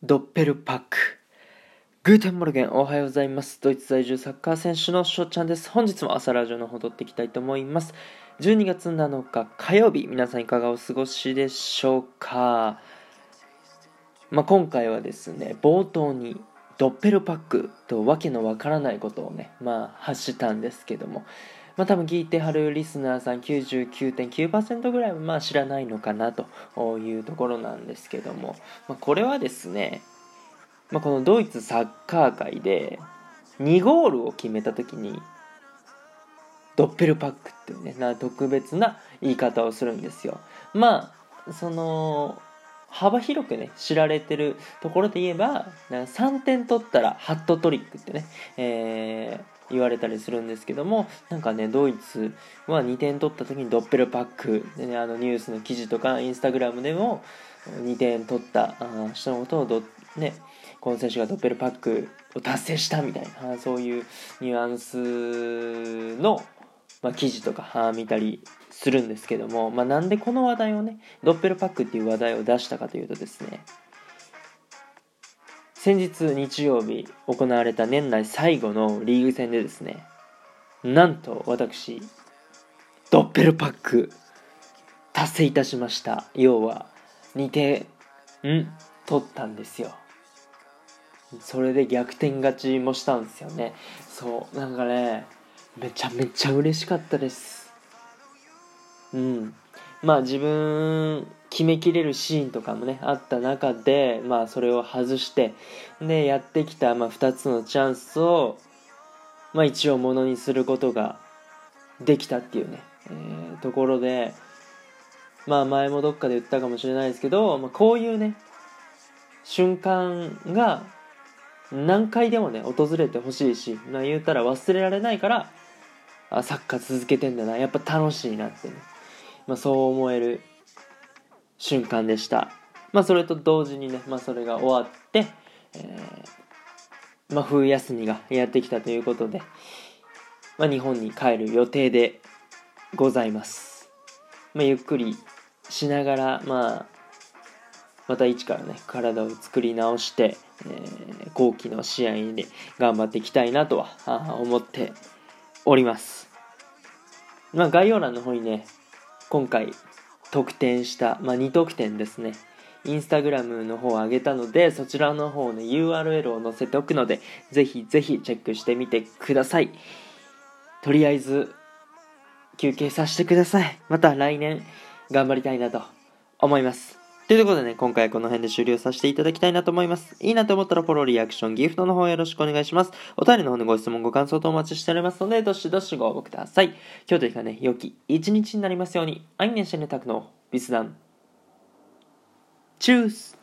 Doppelpack。Guten Morgen、おはようございます。ドイツ在住サッカー選手のしょちゃんです。本日も朝ラジオの方撮っていきたいと思います。12月7日火曜日、皆さんいかがお過ごしでしょうか？まあ、今回はですね、冒頭に Doppelpack とわけのわからないことをね、まあ、発したんですけども、まあ、多分聞いてはるリスナーさん99.9%ぐらいはまあ知らないのかなというところなんですけども、まあ、これはですね、まあ、このドイツサッカー界で2ゴールを決めた時にドッペルパックっていうねな特別な言い方をするんですよ。まあその幅広くね知られてるところで言えば3点取ったらハットトリックってね、えー言われたりするんですけどもなんかねドイツは2点取った時にドッペルパックで、ね、あのニュースの記事とかインスタグラムでも2点取った人のことをど、ね、この選手がドッペルパックを達成したみたいなそういうニュアンスの、まあ、記事とか見たりするんですけども、まあ、なんでこの話題をねドッペルパックっていう話題を出したかというとですね先日日曜日行われた年内最後のリーグ戦でですねなんと私ドッペルパック達成いたしました。要は2点ん取ったんですよ。それで逆転勝ちもしたんですよね。そうなんかねめちゃめちゃ嬉しかったです。うん。まあ自分決めきれるシーンとかもねあった中でまあそれを外してでやってきた、まあ、2つのチャンスを、まあ、一応ものにすることができたっていうね、えー、ところでまあ前もどっかで言ったかもしれないですけど、まあ、こういうね瞬間が何回でもね訪れてほしいし、まあ、言うたら忘れられないからあサッカー続けてんだなやっぱ楽しいなってねまあ、そう思える瞬間でした。まあ、それと同時にね、まあ、それが終わって、えー、まあ、冬休みがやってきたということで、まあ、日本に帰る予定でございます。まあ、ゆっくりしながら、まあ、また一からね、体を作り直して、えー、後期の試合で頑張っていきたいなとは思っております。まあ、概要欄の方にね、今回得点した、まあ、2得点ですね。インスタグラムの方を上げたのでそちらの方の URL を載せておくのでぜひぜひチェックしてみてください。とりあえず休憩させてください。また来年頑張りたいなと思います。ということでね、今回はこの辺で終了させていただきたいなと思います。いいなと思ったらフォロー、リアクション、ギフトの方よろしくお願いします。お便りの方でご質問、ご感想とお待ちしておりますので、どしどしご応募ください。今日というかね、良き一日になりますように、アイネンシェネタクのビスダン。チュース